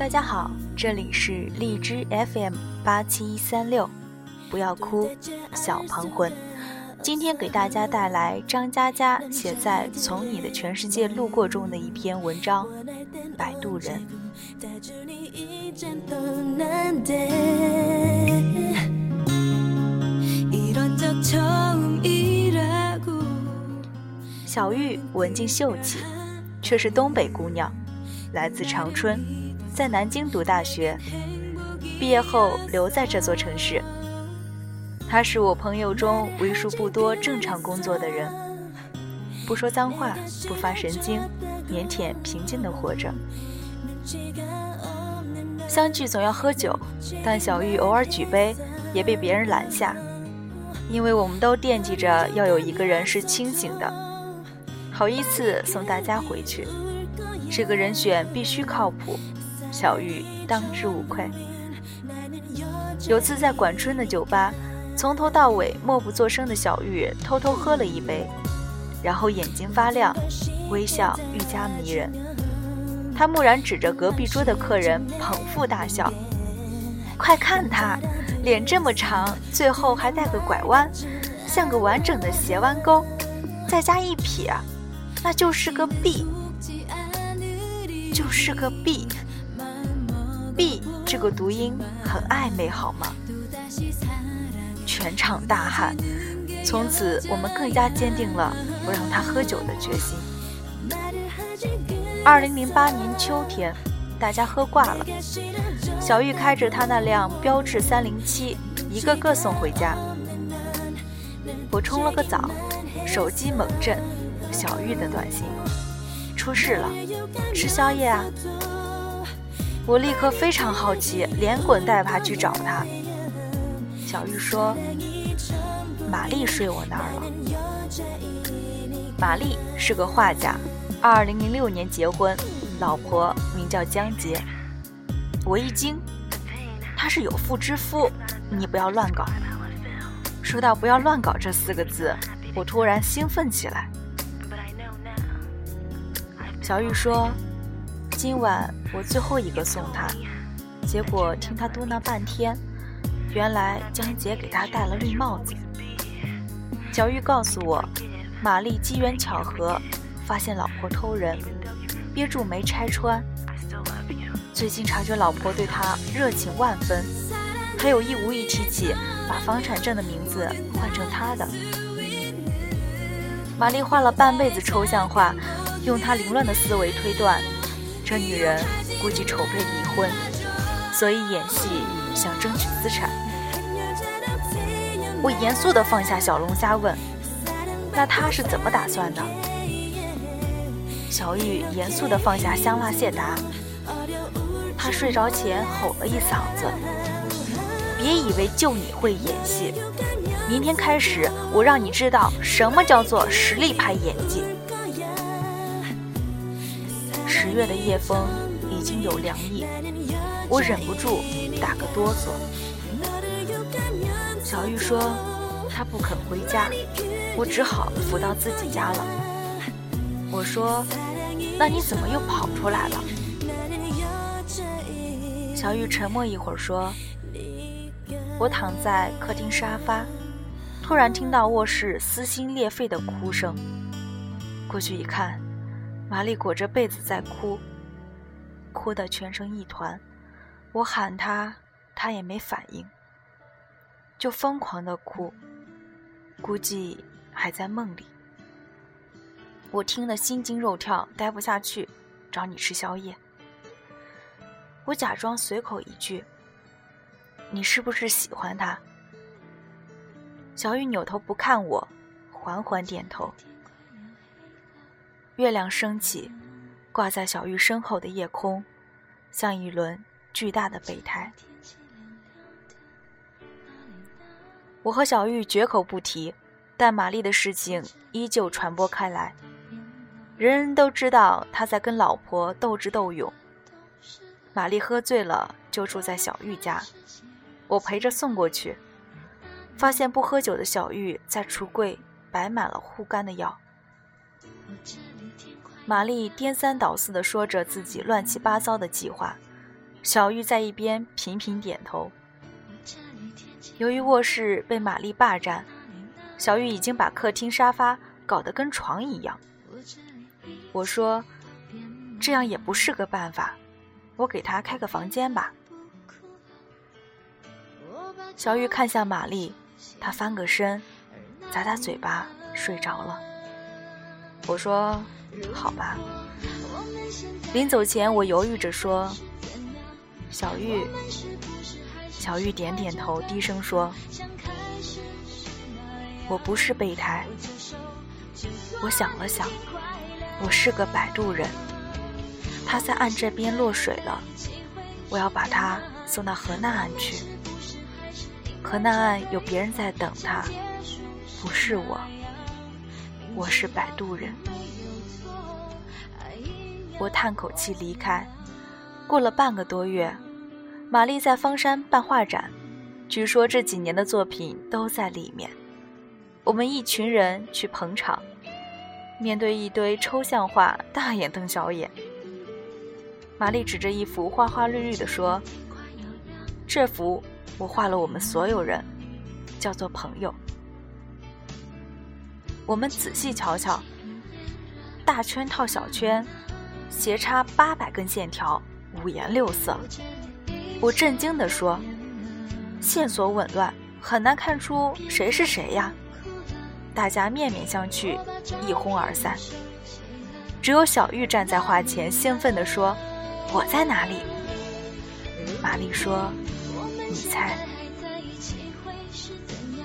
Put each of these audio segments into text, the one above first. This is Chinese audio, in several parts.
大家好，这里是荔枝 FM 八七三六，不要哭，小庞魂。今天给大家带来张嘉佳写在《从你的全世界路过》中的一篇文章《摆渡人》。小玉文静秀气，却是东北姑娘，来自长春，在南京读大学，毕业后留在这座城市。他是我朋友中为数不多正常工作的人，不说脏话，不发神经，腼腆平静地活着。相聚总要喝酒，但小玉偶尔举杯也被别人拦下，因为我们都惦记着要有一个人是清醒的。好依次送大家回去，这个人选必须靠谱，小玉当之无愧。有次在管春的酒吧，从头到尾默不作声的小玉偷偷喝了一杯，然后眼睛发亮，微笑愈加迷人。他蓦然指着隔壁桌的客人，捧腹大笑：“快看他，脸这么长，最后还带个拐弯，像个完整的斜弯钩，再加一撇。”那就是个 B，就是个 B b 这个读音很暧昧，好吗？全场大喊。从此，我们更加坚定了不让他喝酒的决心。二零零八年秋天，大家喝挂了，小玉开着他那辆标致三零七，一个个送回家。我冲了个澡，手机猛震。小玉的短信，出事了，吃宵夜啊！我立刻非常好奇，连滚带爬去找他。小玉说：“玛丽睡我那儿了。”玛丽是个画家，二零零六年结婚，老婆名叫江洁。我一惊，他是有妇之夫，你不要乱搞。说到“不要乱搞”这四个字，我突然兴奋起来。小玉说：“今晚我最后一个送他。”结果听他嘟囔半天，原来江杰给他戴了绿帽子。小玉告诉我，玛丽机缘巧合发现老婆偷人，憋住没拆穿。最近察觉老婆对他热情万分，还有意无意提起把房产证的名字换成他的。玛丽画了半辈子抽象画。用他凌乱的思维推断，这女人估计筹备离婚，所以演戏想争取资产。我严肃地放下小龙虾问：“那他是怎么打算的？”小玉严肃地放下香辣蟹答：“他睡着前吼了一嗓子，别以为就你会演戏，明天开始我让你知道什么叫做实力派演技。”月的夜风已经有凉意，我忍不住打个哆嗦。小玉说她不肯回家，我只好扶到自己家了。我说：“那你怎么又跑出来了？”小玉沉默一会儿说：“我躺在客厅沙发，突然听到卧室撕心裂肺的哭声，过去一看。”玛丽裹着被子在哭，哭得全成一团。我喊她，她也没反应，就疯狂的哭，估计还在梦里。我听得心惊肉跳，待不下去，找你吃宵夜。我假装随口一句：“你是不是喜欢他？”小雨扭头不看我，缓缓点头。月亮升起，挂在小玉身后的夜空，像一轮巨大的备胎。我和小玉绝口不提，但玛丽的事情依旧传播开来，人人都知道他在跟老婆斗智斗勇。玛丽喝醉了，就住在小玉家，我陪着送过去，发现不喝酒的小玉在橱柜摆满了护肝的药。玛丽颠三倒四地说着自己乱七八糟的计划，小玉在一边频频点头。由于卧室被玛丽霸占，小玉已经把客厅沙发搞得跟床一样。我说：“这样也不是个办法，我给她开个房间吧。”小玉看向玛丽，她翻个身，咂咂嘴巴，睡着了。我说：“好吧。”临走前，我犹豫着说：“小玉。”小玉点点头，低声说：“我不是备胎。”我想了想，我是个摆渡人。他在岸这边落水了，我要把他送到河南岸去。河南岸有别人在等他，不是我。我是摆渡人。我叹口气离开。过了半个多月，玛丽在方山办画展，据说这几年的作品都在里面。我们一群人去捧场，面对一堆抽象画，大眼瞪小眼。玛丽指着一幅花花绿绿的说：“这幅我画了我们所有人，叫做朋友。”我们仔细瞧瞧，大圈套小圈。斜插八百根线条，五颜六色。我震惊地说：“线索紊乱，很难看出谁是谁呀！”大家面面相觑，一哄而散。只有小玉站在画前，兴奋地说：“我在哪里？”玛丽说：“你猜。”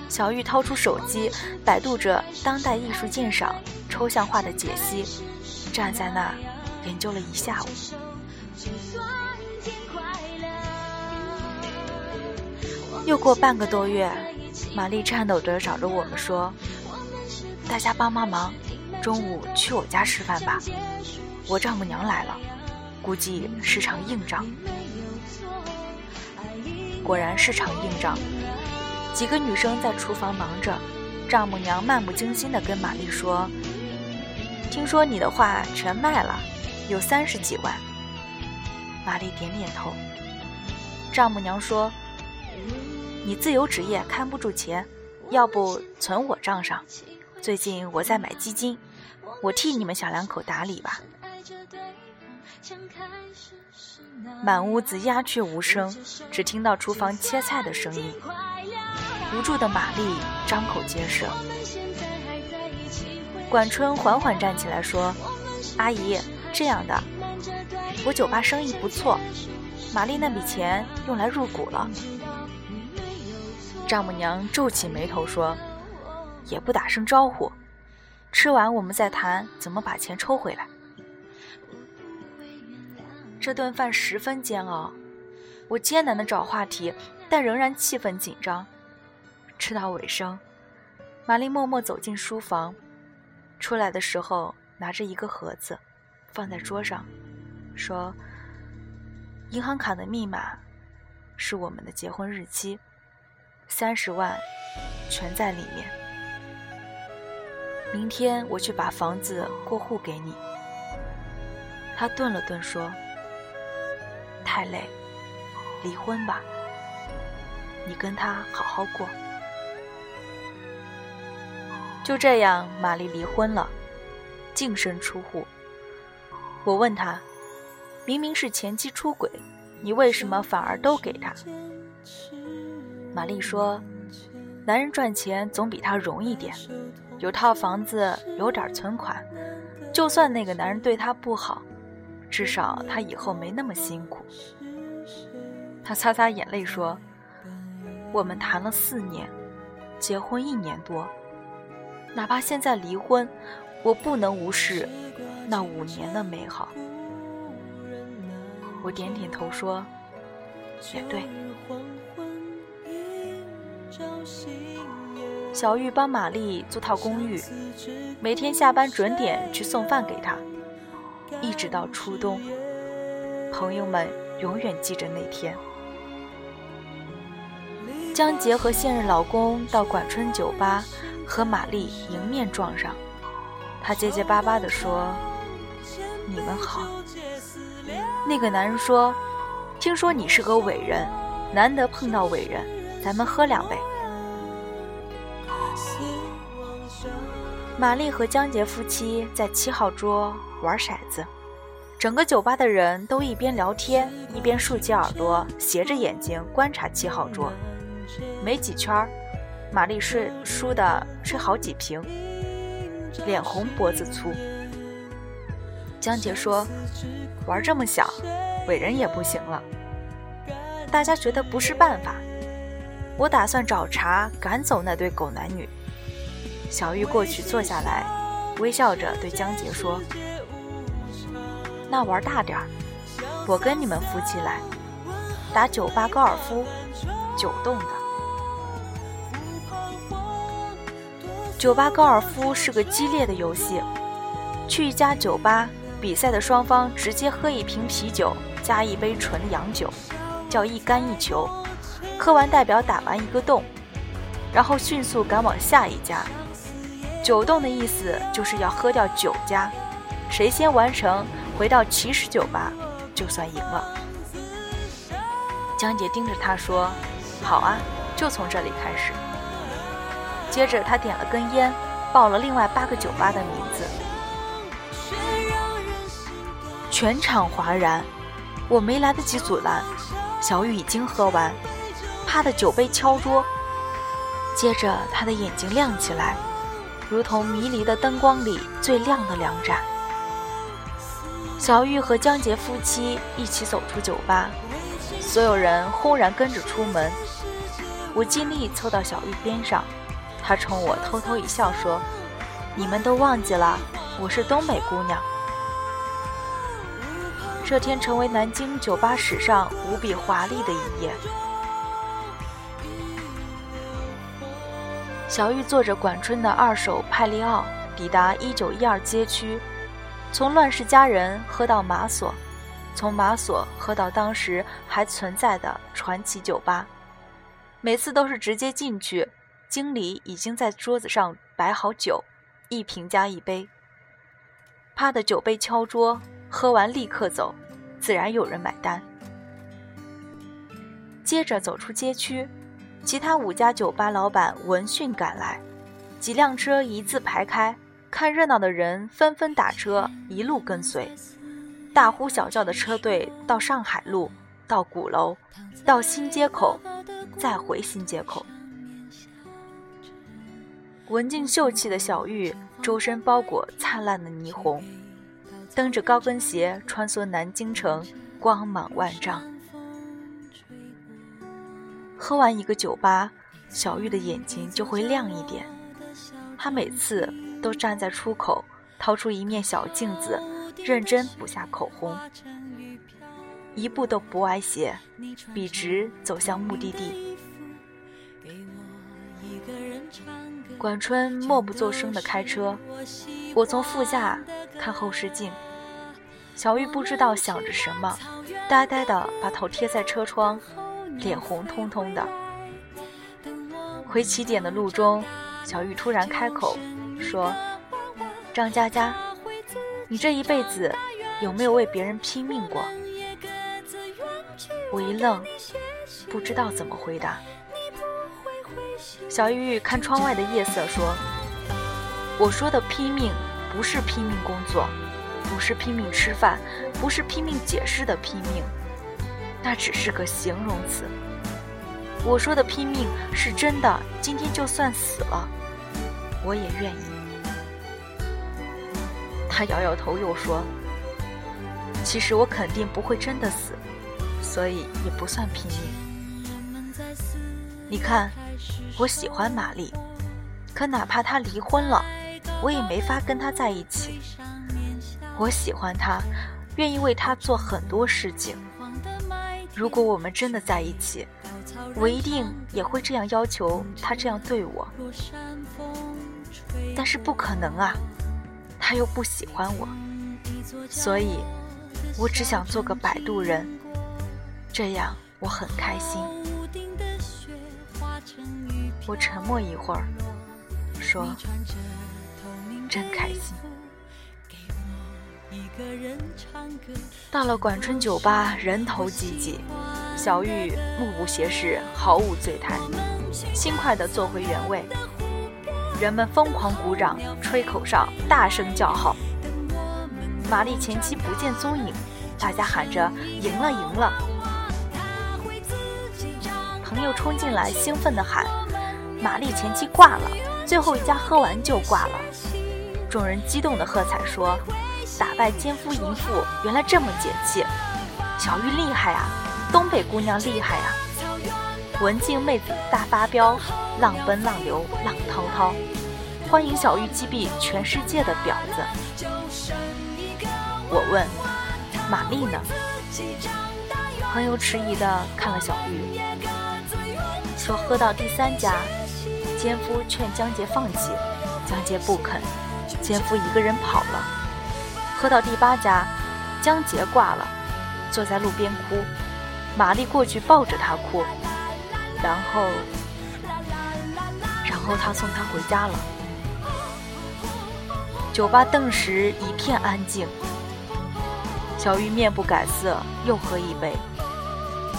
小玉掏出手机，百度着当代艺术鉴赏、抽象画的解析，站在那。研究了一下午，又过半个多月，玛丽颤抖着找着我们说：“大家帮帮忙，中午去我家吃饭吧，我丈母娘来了，估计是场硬仗。”果然是场硬仗，几个女生在厨房忙着，丈母娘漫不经心地跟玛丽说：“听说你的画全卖了。”有三十几万，玛丽点点头。丈母娘说：“你自由职业看不住钱，要不存我账上？最近我在买基金，我替你们小两口打理吧。”满屋子鸦雀无声，只听到厨房切菜的声音。无助的玛丽张口结舌。管春缓缓站起来说：“阿姨。”这样的，我酒吧生意不错，玛丽那笔钱用来入股了。丈母娘皱起眉头说：“也不打声招呼，吃完我们再谈怎么把钱抽回来。”这顿饭十分煎熬，我艰难的找话题，但仍然气氛紧张。吃到尾声，玛丽默默走进书房，出来的时候拿着一个盒子。放在桌上，说：“银行卡的密码是我们的结婚日期，三十万全在里面。明天我去把房子过户给你。”他顿了顿说：“太累，离婚吧。你跟他好好过。”就这样，玛丽离婚了，净身出户。我问他：“明明是前妻出轨，你为什么反而都给他？”玛丽说：“男人赚钱总比他容易点，有套房子，有点存款，就算那个男人对她不好，至少他以后没那么辛苦。”他擦擦眼泪说：“我们谈了四年，结婚一年多，哪怕现在离婚，我不能无视。”那五年的美好，我点点头说：“也对。”小玉帮玛丽租套公寓，每天下班准点去送饭给她，一直到初冬。朋友们永远记着那天。江杰和现任老公到管春酒吧和玛丽迎面撞上，他结结巴巴地说。你们好。那个男人说：“听说你是个伟人，难得碰到伟人，咱们喝两杯。玛丽和江杰夫妻在七号桌玩骰子，整个酒吧的人都一边聊天一边竖起耳朵，斜着眼睛观察七号桌。没几圈，玛丽睡输的睡好几瓶，脸红脖子粗。江杰说：“玩这么小，伟人也不行了。”大家觉得不是办法，我打算找茬赶走那对狗男女。小玉过去坐下来，微笑着对江杰说：“那玩大点儿，我跟你们夫妻来打酒吧高尔夫，九洞的。酒吧高尔夫是个激烈的游戏，去一家酒吧，比赛的双方直接喝一瓶啤酒加一杯纯洋酒，叫一干一球。喝完代表打完一个洞，然后迅速赶往下一家。”九洞的意思就是要喝掉九家，谁先完成回到起始酒吧，就算赢了。江姐盯着他说：“好啊，就从这里开始。”接着他点了根烟，报了另外八个酒吧的名字。全场哗然，我没来得及阻拦，小雨已经喝完，啪的酒杯敲桌，接着他的眼睛亮起来。如同迷离的灯光里最亮的两盏。小玉和江杰夫妻一起走出酒吧，所有人轰然跟着出门。我尽力凑到小玉边上，她冲我偷偷一笑说：“你们都忘记了，我是东北姑娘。”这天成为南京酒吧史上无比华丽的一页。小玉坐着管春的二手派利奥，抵达一九一二街区，从乱世佳人喝到马索，从马索喝到当时还存在的传奇酒吧。每次都是直接进去，经理已经在桌子上摆好酒，一瓶加一杯。啪的酒杯敲桌，喝完立刻走，自然有人买单。接着走出街区。其他五家酒吧老板闻讯赶来，几辆车一字排开，看热闹的人纷纷打车，一路跟随，大呼小叫的车队到上海路，到鼓楼，到新街口，再回新街口。文静秀气的小玉，周身包裹灿烂的霓虹，蹬着高跟鞋穿梭南京城，光芒万丈。喝完一个酒吧，小玉的眼睛就会亮一点。她每次都站在出口，掏出一面小镜子，认真补下口红，一步都不歪斜，笔直走向目的地。管春默不作声地开车，我从副驾看后视镜。小玉不知道想着什么，呆呆地把头贴在车窗。脸红彤彤的。回起点的路中，小玉突然开口说：“张佳佳，你这一辈子有没有为别人拼命过？”我一愣，不知道怎么回答。小玉看窗外的夜色说：“我说的拼命，不是拼命工作，不是拼命吃饭，不是拼命解释的拼命。”那只是个形容词。我说的拼命是真的，今天就算死了，我也愿意。他摇摇头，又说：“其实我肯定不会真的死，所以也不算拼命。你看，我喜欢玛丽，可哪怕她离婚了，我也没法跟她在一起。我喜欢他，愿意为他做很多事情。”如果我们真的在一起，我一定也会这样要求他这样对我。但是不可能啊，他又不喜欢我，所以，我只想做个摆渡人，这样我很开心。我沉默一会儿，说：“真开心。”到了管春酒吧，人头济济，小玉目不斜视，毫无醉态，轻快地坐回原位。人们疯狂鼓掌、吹口哨、大声叫好。玛丽前妻不见踪影，大家喊着“赢了，赢了”。朋友冲进来，兴奋地喊：“玛丽前妻挂了，最后一家喝完就挂了。”众人激动地喝彩说：“打败奸夫淫妇，原来这么解气！小玉厉害啊，东北姑娘厉害啊！文静妹子大发飙，浪奔浪流浪滔滔，欢迎小玉击毙全世界的婊子。”我问：“玛丽呢？”朋友迟疑地看了小玉，说：“喝到第三家，奸夫劝江杰放弃，江杰不肯。”奸夫一个人跑了，喝到第八家，江杰挂了，坐在路边哭，玛丽过去抱着他哭，然后，然后他送他回家了。酒吧顿时一片安静。小玉面不改色，又喝一杯，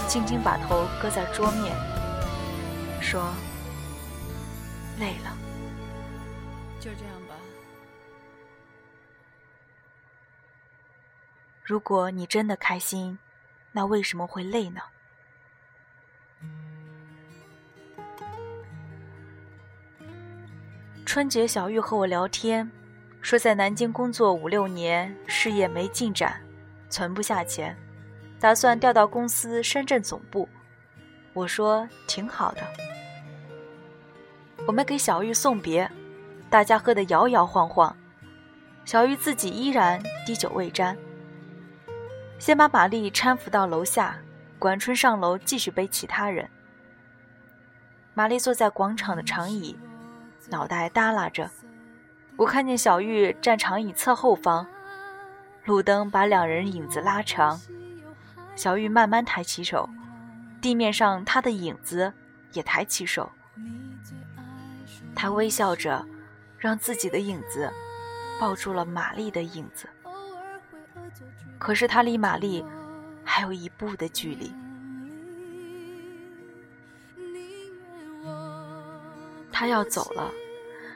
静静把头搁在桌面，说：“累了，就这样如果你真的开心，那为什么会累呢？春节，小玉和我聊天，说在南京工作五六年，事业没进展，存不下钱，打算调到公司深圳总部。我说挺好的。我们给小玉送别，大家喝得摇摇晃晃，小玉自己依然滴酒未沾。先把玛丽搀扶到楼下，管春上楼继续背其他人。玛丽坐在广场的长椅，脑袋耷拉着。我看见小玉站长椅侧后方，路灯把两人影子拉长。小玉慢慢抬起手，地面上她的影子也抬起手。她微笑着，让自己的影子抱住了玛丽的影子。可是他离玛丽还有一步的距离，他要走了，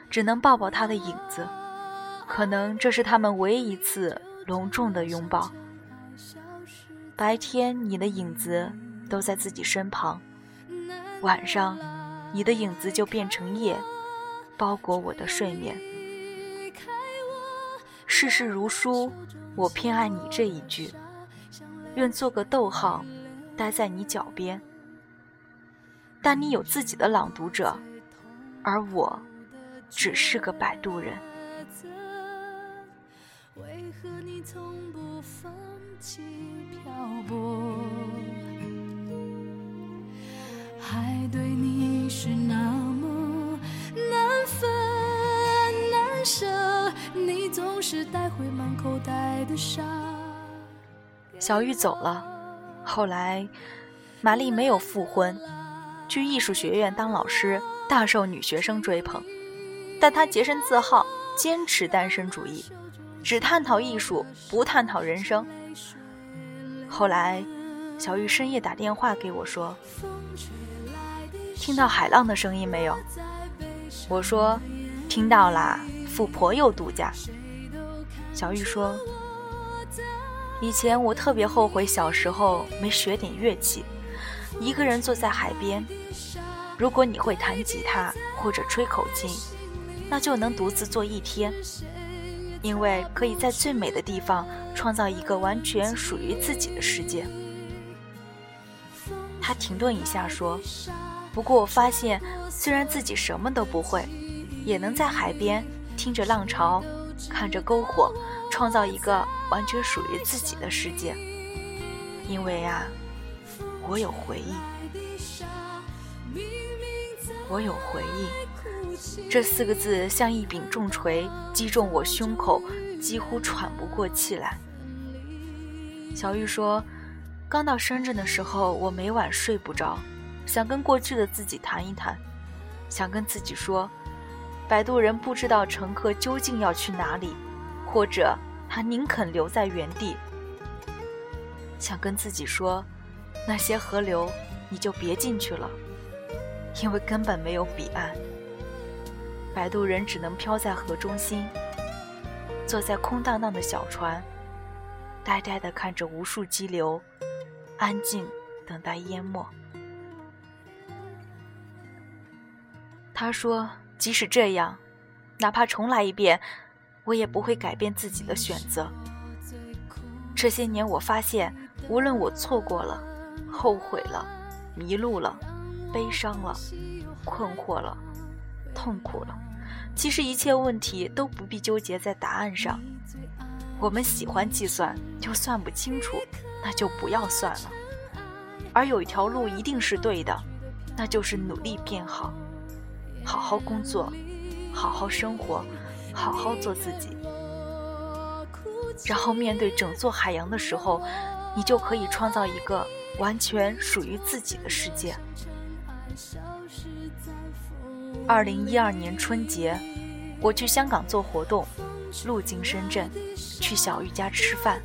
只能抱抱他的影子。可能这是他们唯一一次隆重的拥抱。白天你的影子都在自己身旁，晚上你的影子就变成夜，包裹我的睡眠。世事如书。我偏爱你这一句，愿做个逗号，待在你脚边。但你有自己的朗读者，而我只是个摆渡人。回满口袋。小玉走了，后来玛丽没有复婚，去艺术学院当老师，大受女学生追捧。但她洁身自好，坚持单身主义，只探讨艺术，不探讨人生。后来，小玉深夜打电话给我说：“听到海浪的声音没有？”我说：“听到啦，富婆又度假。”小玉说。以前我特别后悔小时候没学点乐器，一个人坐在海边。如果你会弹吉他或者吹口琴，那就能独自坐一天，因为可以在最美的地方创造一个完全属于自己的世界。他停顿一下说：“不过我发现，虽然自己什么都不会，也能在海边听着浪潮，看着篝火。”创造一个完全属于自己的世界，因为啊，我有回忆，我有回忆，这四个字像一柄重锤击中我胸口，几乎喘不过气来。小玉说，刚到深圳的时候，我每晚睡不着，想跟过去的自己谈一谈，想跟自己说，摆渡人不知道乘客究竟要去哪里。或者他宁肯留在原地，想跟自己说：那些河流你就别进去了，因为根本没有彼岸。摆渡人只能漂在河中心，坐在空荡荡的小船，呆呆地看着无数激流，安静等待淹没。他说：“即使这样，哪怕重来一遍，我也不会改变自己的选择。这些年，我发现，无论我错过了、后悔了、迷路了、悲伤了、困惑了、痛苦了，其实一切问题都不必纠结在答案上。我们喜欢计算，就算不清楚，那就不要算了。而有一条路一定是对的，那就是努力变好。”好好工作，好好生活，好好做自己，然后面对整座海洋的时候，你就可以创造一个完全属于自己的世界。二零一二年春节，我去香港做活动，路经深圳，去小玉家吃饭。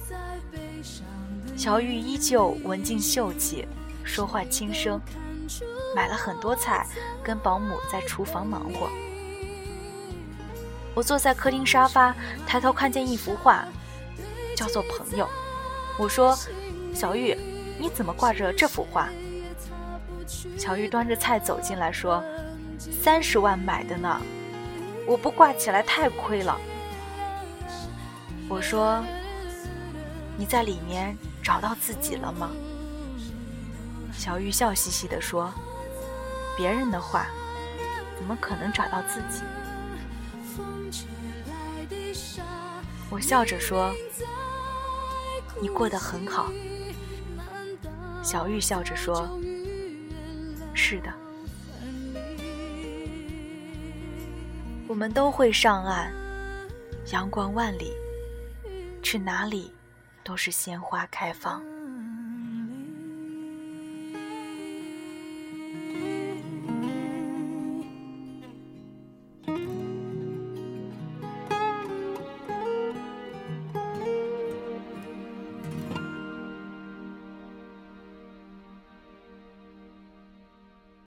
小玉依旧文静秀气，说话轻声。买了很多菜，跟保姆在厨房忙活。我坐在客厅沙发，抬头看见一幅画，叫做《朋友》。我说：“小玉，你怎么挂着这幅画？”小玉端着菜走进来，说：“三十万买的呢，我不挂起来太亏了。”我说：“你在里面找到自己了吗？”小玉笑嘻嘻地说：“别人的话，怎么可能找到自己？”我笑着说：“你过得很好。”小玉笑着说：“是的，我们都会上岸，阳光万里，去哪里都是鲜花开放。”